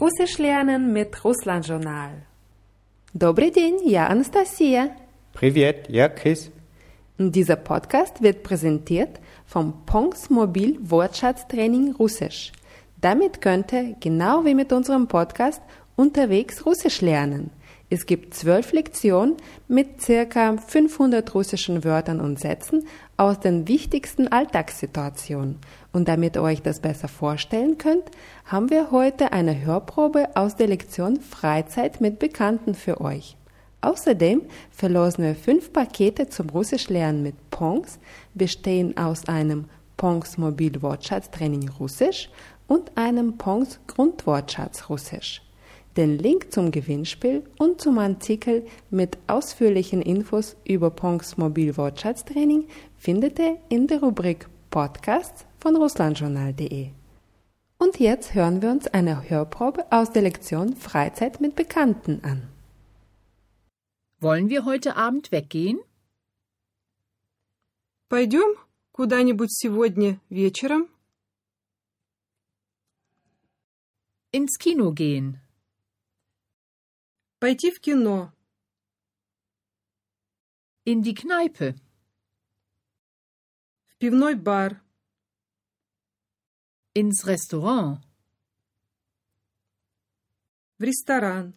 Russisch lernen mit Russland-Journal. Добрый день, я Anastasia. Привет, я Chris. Dieser Podcast wird präsentiert vom Pongs Mobil Wortschatztraining Russisch. Damit könnt ihr, genau wie mit unserem Podcast, unterwegs Russisch lernen. Es gibt zwölf Lektionen mit circa 500 russischen Wörtern und Sätzen aus den wichtigsten Alltagssituationen. Und damit ihr euch das besser vorstellen könnt, haben wir heute eine Hörprobe aus der Lektion Freizeit mit Bekannten für euch. Außerdem verlosen wir fünf Pakete zum Russischlernen mit Pongs, bestehen aus einem Pongs Mobil Wortschatztraining Russisch und einem Pongs Grundwortschatz Russisch. Den Link zum Gewinnspiel und zum Artikel mit ausführlichen Infos über Pongs Mobilwortschatztraining findet ihr in der Rubrik Podcasts von russlandjournal.de. Und jetzt hören wir uns eine Hörprobe aus der Lektion Freizeit mit Bekannten an. Wollen wir heute Abend weggehen? Пойдем куда-нибудь сегодня вечером? Ins Kino gehen. Пойти в кино, In die Kneipe. в пивной бар, Ins Restaurant. в ресторан,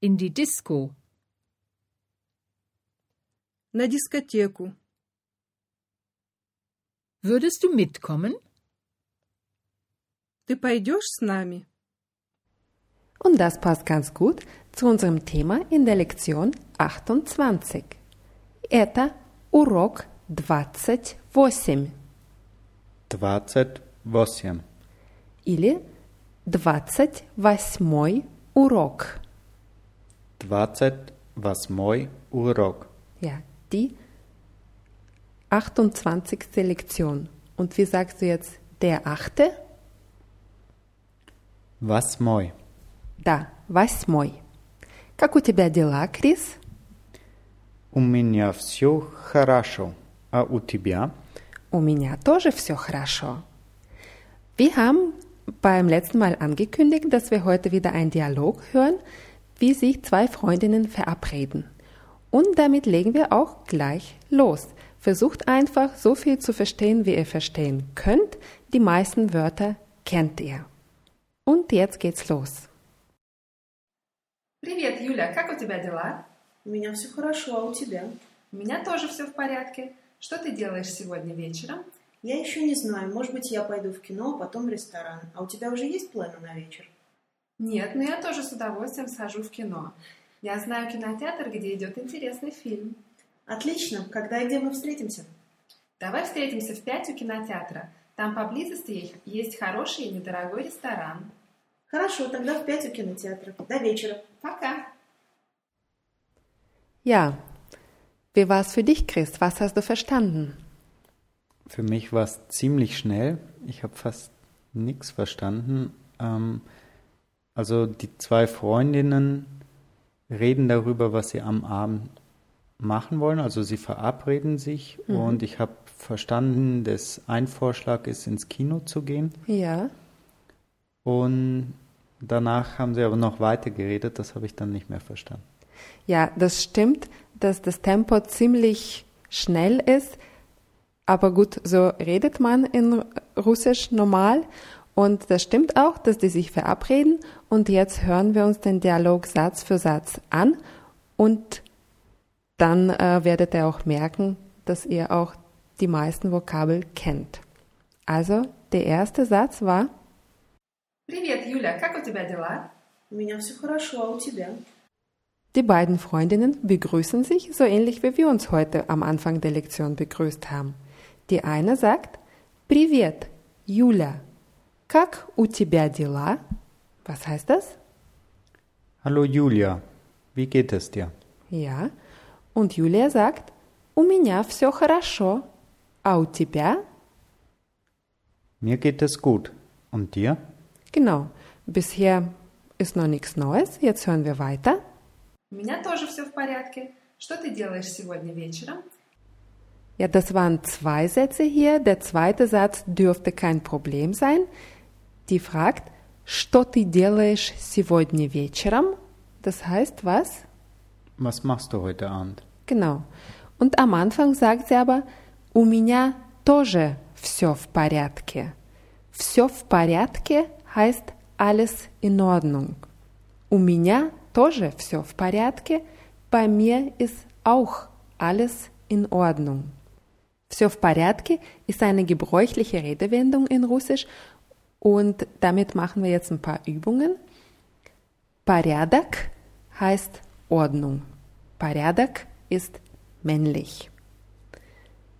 In die Disco. на дискотеку. Würdest du mitkommen? Ты пойдешь с нами? Und das passt ganz gut zu unserem Thema in der Lektion 28. Это урок 28 28. или 28 урок. 28 урок. Ja, die 28. Lektion. Und wie sagst du jetzt der achte? Восьмой. Да, восьмой. Как у тебя дела, Крис? У меня все хорошо. А у тебя? У меня тоже все хорошо. Wir haben beim letzten Mal angekündigt, dass wir heute wieder einen Dialog hören, wie sich zwei Freundinnen verabreden. Und damit legen wir auch gleich los. Versucht einfach so viel zu verstehen, wie ihr verstehen könnt. Die meisten Wörter kennt ihr. Und jetzt geht's los. Привет, Юля, как у тебя дела? У меня все хорошо, а у тебя? У меня тоже все в порядке. Что ты делаешь сегодня вечером? Я еще не знаю, может быть, я пойду в кино, а потом в ресторан. А у тебя уже есть планы на вечер? Нет, но я тоже с удовольствием схожу в кино. Я знаю кинотеатр, где идет интересный фильм. Отлично, когда и где мы встретимся? Давай встретимся в пять у кинотеатра. Там поблизости есть хороший и недорогой ресторан. Хорошо, тогда в пять у кинотеатра. До вечера. Пока! Ja, wie war's für dich, Chris? Was hast du verstanden? Für mich war es ziemlich schnell. Ich habe fast nichts verstanden. Ähm, also die zwei Freundinnen reden darüber, was sie am Abend machen wollen. Also sie verabreden sich und ich habe verstanden, dass ein Vorschlag ist, ins Kino zu gehen. Ja, Und danach haben sie aber noch weiter geredet. Das habe ich dann nicht mehr verstanden. ja, das stimmt, dass das Tempo ziemlich schnell ist. Aber gut, so redet man in Russisch normal. Und das stimmt auch, dass die sich verabreden. Und jetzt hören wir uns den Dialog Satz für Satz an. Und dann äh, werdet ihr auch merken, dass ihr auch die meisten Vokabel kennt. Also, der erste Satz war, Привет, Юля, как у тебя дела? У меня все хорошо, а у тебя? die beiden Freundinnen begrüßen sich so ähnlich wie wir uns heute am Anfang der Lektion begrüßt haben. Die eine sagt, Привет, Юля. Как у тебя дела? Was heißt das? Hallo Julia, wie geht es dir? Ja. Und Julia sagt, у меня все хорошо. А у тебя? Mir geht es gut. Und dir? Genau. Bisher ist noch nichts Neues. Jetzt hören wir weiter. У меня тоже все в порядке. Что ты делаешь сегодня вечером? Ja, das waren zwei Sätze hier. Der zweite Satz dürfte kein Problem sein. Die fragt, Что ты делаешь сегодня вечером? Das heißt was? Was machst du heute Abend? Genau. Und am Anfang sagt sie aber, у меня тоже все в порядке. Все в порядке heißt alles in Ordnung. У меня тоже все в порядке. Bei mir ist auch alles in Ordnung. Все в порядке ist eine gebräuchliche Redewendung in Russisch und damit machen wir jetzt ein paar Übungen. Порядок heißt Ordnung. Порядок ist männlich.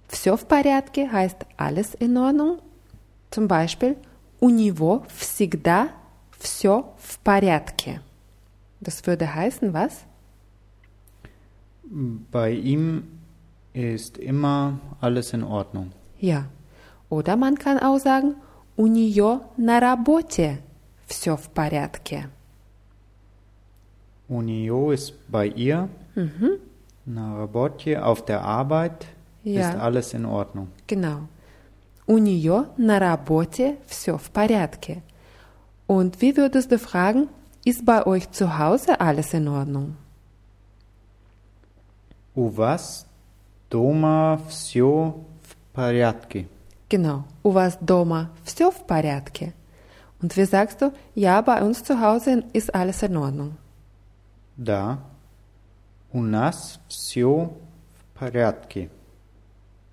Все в порядке heißt alles in Ordnung. Zum Beispiel, у него всегда все в порядке. Das würde heißen was? Bei ihm ist immer alles in Ordnung. Ja. Oder man kann auch sagen, у нее на работе все в порядке. У нее ist bei ihr, na работе, auf der Arbeit Ja. ist alles in Ordnung. Genau. У нее на работе все в порядке. Und wie würdest du fragen, ist bei euch zu Hause alles in Ordnung? У вас дома все в порядке. Genau. У вас дома все в порядке? Und wie sagst du, ja, bei uns zu Hause ist alles in Ordnung. Да, у нас все в порядке.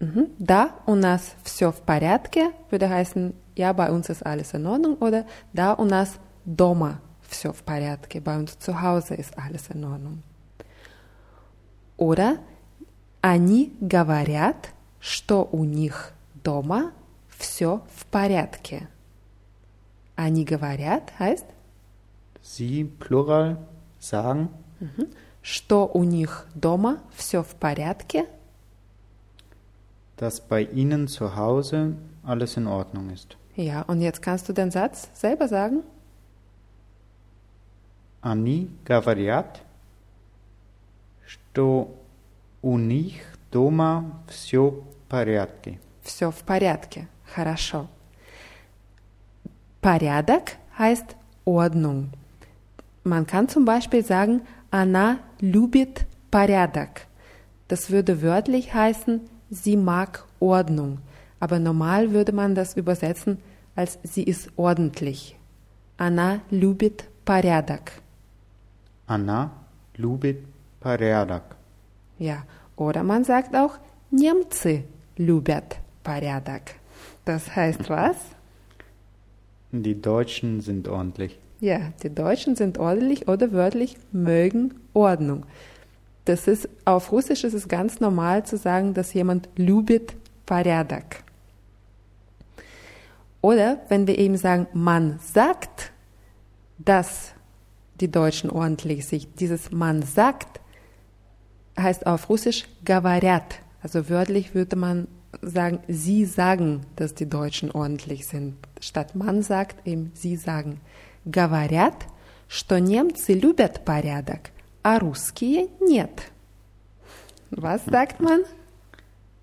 Mhm. Da, у нас все в порядке, würde heißen, ja, bei uns ist alles in Ordnung. Oder da, у нас дома все в порядке, bei uns zu Hause ist alles in Ordnung. Oder они говорят, что у них дома все в порядке. Они говорят heißt, Sie, Plural, sagen, что у них дома все в порядке. dass bei ihnen zu Hause alles in Ordnung ist. Ja, und jetzt kannst du den Satz selber sagen. Они говорят, что у них дома все в порядке. Все в порядке. Хорошо. Порядок heißt Ordnung. Man kann zum Beispiel sagen, она любит порядок. Das würde wörtlich heißen, sie mag Ordnung. Aber normal würde man das übersetzen als sie ist ordentlich. Она любит порядок. Она любит порядок. Ja, oder man sagt auch, немцы любят порядок. Das heißt was? Die Deutschen sind ordentlich. Ja, die Deutschen sind ordentlich oder wörtlich mögen Ordnung. Das ist, auf Russisch ist es ganz normal zu sagen, dass jemand любит порядок. Oder wenn wir eben sagen, man sagt, dass die Deutschen ordentlich sind, dieses man sagt, heißt auf Russisch говорят. Also wörtlich würde man sagen, sie sagen, dass die Deutschen ordentlich sind. Statt man sagt eben, sie sagen. Говорят, что немцы любят порядок, а русские нет. Was sagt man?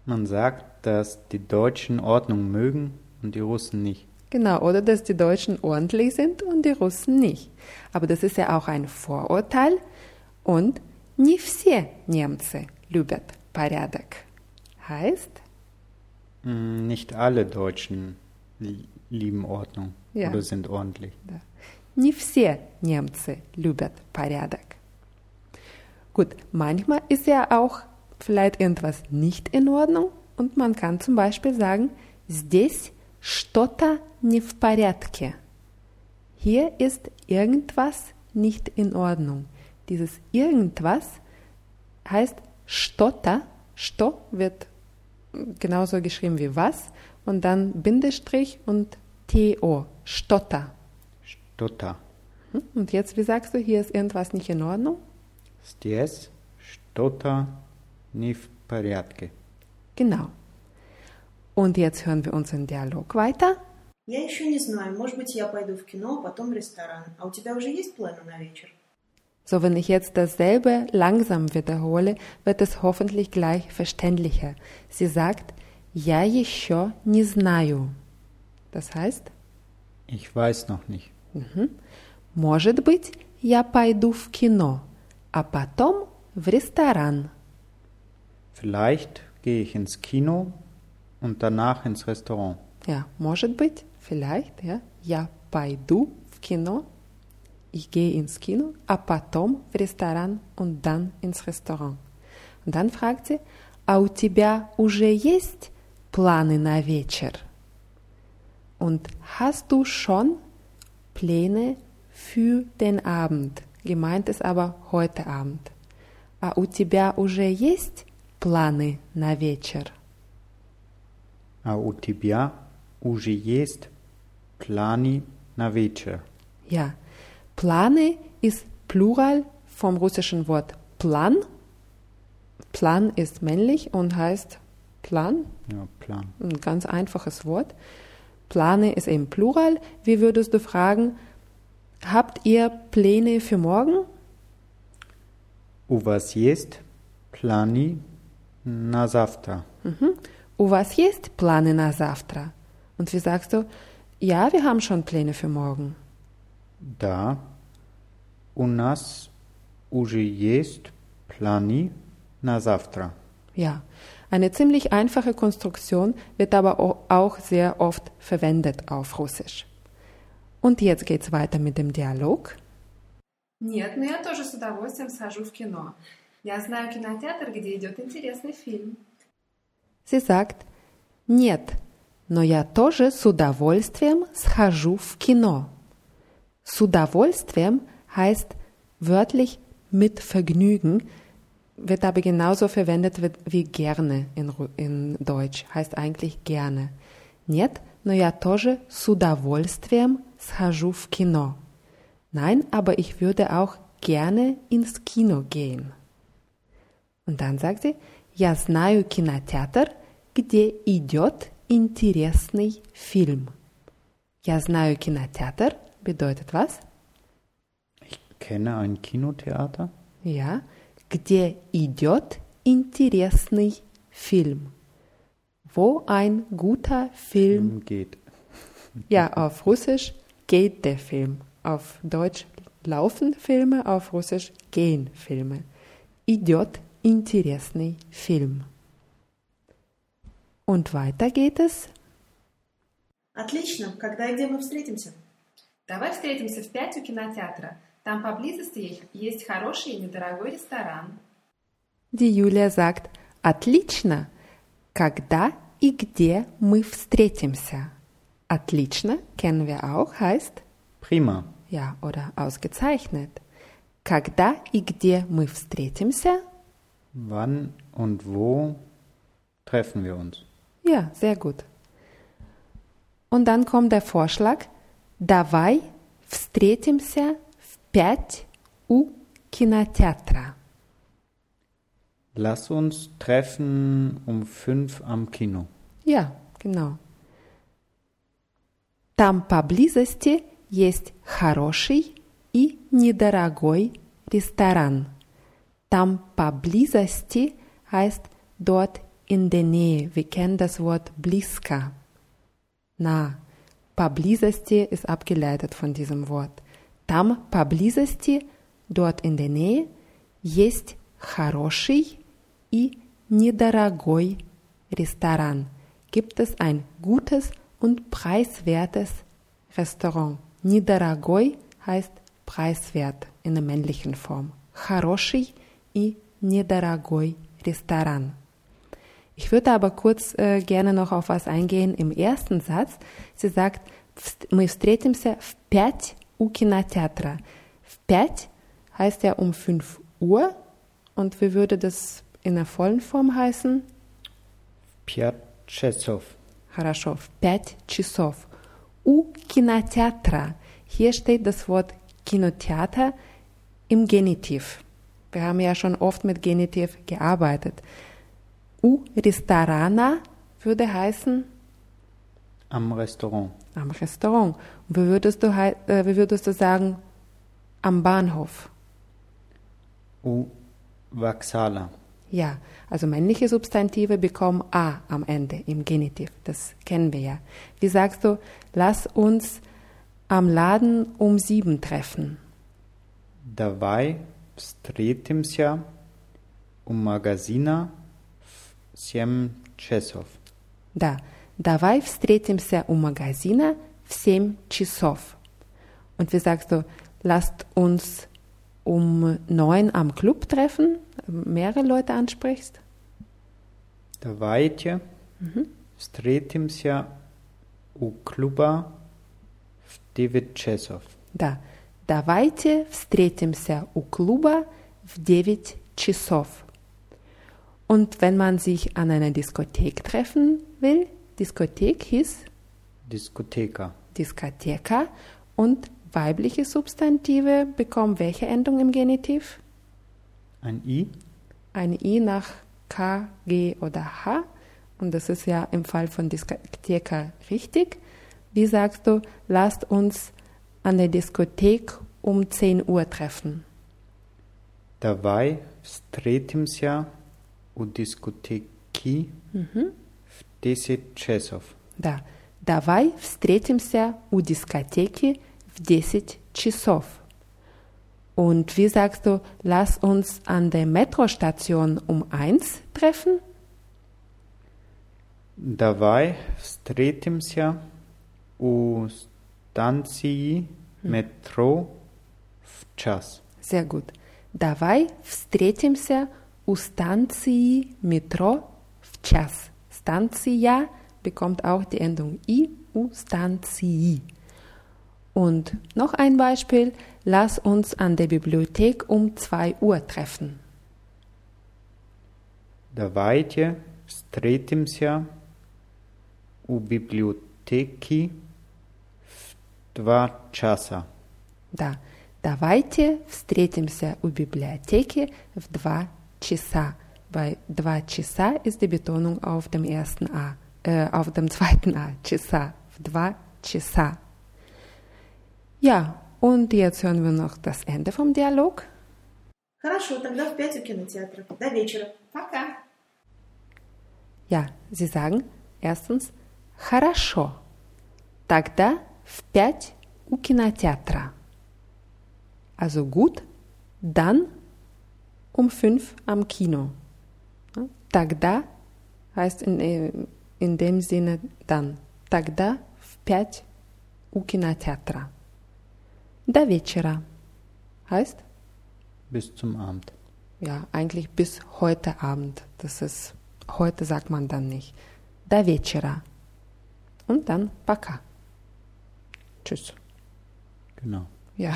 Man sagt, dass die Deutschen Ordnung mögen und die Russen nicht. Genau, oder dass die Deutschen ordentlich sind und die Russen nicht. Aber das ist ja auch ein Vorurteil und не все немцы любят порядок. Heißt, Mm, Nicht alle Deutschen li- lieben Ordnung Ja. oder sind ordentlich. не все немцы любят порядок. Gut, manchmal ist ja auch vielleicht irgendwas nicht in Ordnung und man kann zum Beispiel sagen, здесь что-то не в порядке. Hier ist irgendwas nicht in Ordnung. Dieses irgendwas heißt что-то, что wird genauso geschrieben wie was und dann Bindestrich und TO, что-то. Что-то. Hm? Und jetzt, wie sagst du, hier ist irgendwas nicht in Ordnung? Здесь что-то не в порядке. Genau. Und jetzt hören wir unseren Dialog weiter. Я еще не знаю, может быть, я пойду в кино, а потом в ресторан. А у тебя уже есть планы на вечер? So, wenn ich jetzt dasselbe langsam wiederhole, wird es hoffentlich gleich verständlicher. Sie sagt, я еще не знаю. Das heißt, Ich weiß noch nicht. Мгм. Может быть, я пойду в кино, а потом в ресторан. Vielleicht gehe ich ins Kino und danach ins Restaurant. Ja, может быть, vielleicht, ja. Я пойду в кино, ich gehe ins Kino, а потом в ресторан und dann ins Restaurant. Und dann fragt sie, а у тебя уже есть планы на вечер? Und hast du schon Pläne für den Abend? Gemeint ist aber heute Abend. А у тебя уже есть планы на вечер? A u tibia уже есть plani na večer. Ja, Plane ist Plural vom russischen Wort Plan. Plan ist männlich und heißt Plan, Ja, Plan. ein ganz einfaches Wort. Plane ist eben Plural. Wie würdest du fragen, habt ihr Pläne für morgen? U was jest plani na завтра? Mhm. У вас есть планы на завтра? Und wie sagst du, ja, wir haben schon Pläne für morgen. Da u nas уже есть plani na завтра. Ja, eine ziemlich einfache Konstruktion wird aber au- auch sehr oft verwendet auf Russisch. Und jetzt geht's weiter mit dem Dialog. Нет, но я тоже с удовольствием схожу в кино. Я знаю кинотеатр, где идет интересный фильм. Sie sagt, нет, но я тоже с удовольствием схожу в кино. С удовольствием heißt wörtlich mit Vergnügen, wird aber genauso verwendet wie- wie gerne in, Ru- in Deutsch, heißt eigentlich gerne. Нет, но я тоже с удовольствием схожу в кино. Nein, aber ich würde auch gerne ins Kino gehen. Und dann sagt sie, я знаю кинотеатр, где идет интересный фильм. Я знаю кинотеатр bedeutet was? Ich kenne ein Kinotheater, Ja, где идет интересный фильм. Wo ein guter Film, geht. ja, auf Russisch geht der Film. Auf Deutsch laufen Filme, auf Russisch gehen Filme. Идет интересный фильм. Und weiter geht es. Отлично. Когда и где мы встретимся? Давай встретимся в пять у кинотеатра. Там поблизости есть- есть хороший и недорогой ресторан. Die Julia sagt, отлично. Когда и где мы встретимся? Отлично kennen wir auch, heißt Prima. ja oder ausgezeichnet. Когда и где мы встретимся? Wann und wo treffen wir uns? Ja, sehr gut. Und dann kommt der Vorschlag, давай встретимся в пять у кинотеатра. Lass uns treffen um fünf am Kino. Ja, genau. Там поблизости есть хороший и недорогой ресторан. Там поблизости heißt dort in der Nähe. Wir kennen das Wort bliska. Na, поблизости ist abgeleitet von diesem Wort. Там поблизости, dort in der Nähe, есть хороший и недорогой Restaurant. Gibt es ein gutes und preiswertes Restaurant. Недорогой heißt preiswert in der männlichen Form. Хороший и недорогой Restaurant. Ich würde aber kurz äh, gerne noch auf was eingehen im ersten Satz. Sie sagt, «Вст- мы встретимся в пять у кинотеатра. В пять heißt ja um 5 Uhr und wie würde das in der vollen Form heißen? Piat Chesov. Хорошо, в пять часов. У кинотеатра. Hier steht das Wort Kinotheater im Genitiv. Wir haben ja schon oft mit Genitiv gearbeitet. U Restorana würde heißen Am Restaurant. am Restaurant. Und wie würdest du, hei- äh, wie würdest du sagen am Bahnhof? U Vaxala. Ja, also männliche Substantive bekommen A am Ende im Genitiv. Das kennen wir ja. Wie sagst du, lass uns am Laden um sieben treffen. Давай встретимся у магазина в 7 часов. Да, давай встретимся у магазина в семь часов. Und wie sagst du, lasst uns um neun am Club treffen, mehrere Leute ansprichst? Давайте встретимся у клуба в 9 часов. Да, давайте встретимся у клуба в 9 часов. Und wenn man sich an einer Diskothek treffen will, Diskothek hieß Diskotheka. Diskoteka und weibliche Substantive bekommen welche Endung im Genitiv? Ein I. Ein I nach K, G oder H. Und das ist ja im Fall von Diskotheka richtig. Wie sagst du, lasst uns an der Diskothek um 10 Uhr treffen? Давай встретимся у дискотеки в 10 часов. Да. Давай встретимся у дискотеки в 10 часов. Und wie sagst du, lass uns an der Metrostation um 1 treffen? Давай встретимся у станции метро в час. Sehr gut. Давай встретимся у станции Metro в час. Станция bekommt auch die Endung i, u станции. Und noch ein Beispiel, lass uns an der Bibliothek um 2 Uhr treffen. Давайте встретимся у библиотеки в два часа. Да, давайте встретимся у библиотеки в 2 часа. Bei 2 часа ist die Betonung auf dem ersten A, äh, auf dem zweiten A, часа, в 2 часа. Ja, und jetzt hören wir noch das Ende vom Dialog. Хорошо, тогда в пять у кинотеатра. До вечера. Пока. Ja, Sie sagen erstens «Хорошо». Тогда в пять у кинотеатра. Also gut, dann um fünf am Kino. Ja, Тогда heißt in, äh, in dem Sinne dann. Тогда в пять у кинотеатра. До вечера heißt Bis zum Abend. ja, eigentlich bis heute Abend. Das ist, heute sagt man dann nicht. До вечера. Und dann пока. Tschüss. Genau. Ja.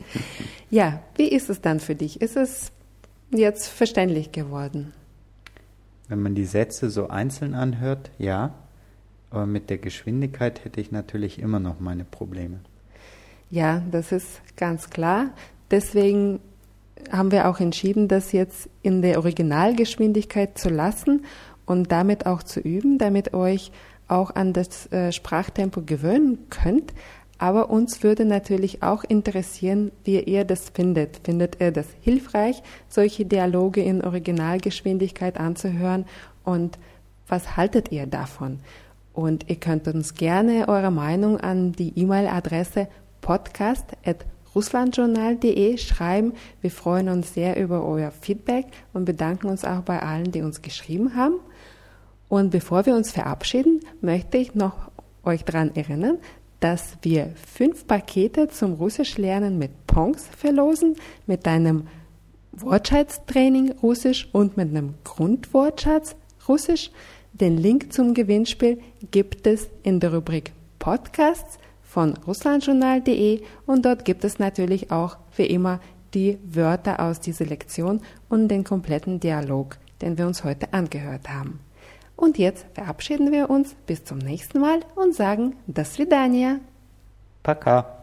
ja, wie ist es dann für dich? Ist es jetzt verständlich geworden? Wenn man die Sätze so einzeln anhört, ja. Aber mit der Geschwindigkeit hätte ich natürlich immer noch meine Probleme. Ja, das ist ganz klar. Deswegen haben wir auch entschieden, das jetzt in der Originalgeschwindigkeit zu lassen und damit auch zu üben, damit euch auch an das äh, Sprachtempo gewöhnen könnt. Aber uns würde natürlich auch interessieren, wie ihr das findet. Findet ihr das hilfreich, solche Dialoge in Originalgeschwindigkeit anzuhören? Und was haltet ihr davon? Und ihr könnt uns gerne eure Meinung an die E-Mail-Adresse podcast.russlandjournal.de schreiben. Wir freuen uns sehr über euer Feedback und bedanken uns auch bei allen, die uns geschrieben haben. Und bevor wir uns verabschieden, möchte ich noch euch daran erinnern, dass wir fünf Pakete zum Russischlernen mit Pongs verlosen, mit einem Wortschatztraining Russisch und mit einem Grundwortschatz Russisch. Den Link zum Gewinnspiel gibt es in der Rubrik Podcasts von russlandjournal.de und dort gibt es natürlich auch wie immer die Wörter aus dieser Lektion und den kompletten Dialog, den wir uns heute angehört haben. Und jetzt verabschieden wir uns bis zum nächsten Mal und sagen До свидания. Пока.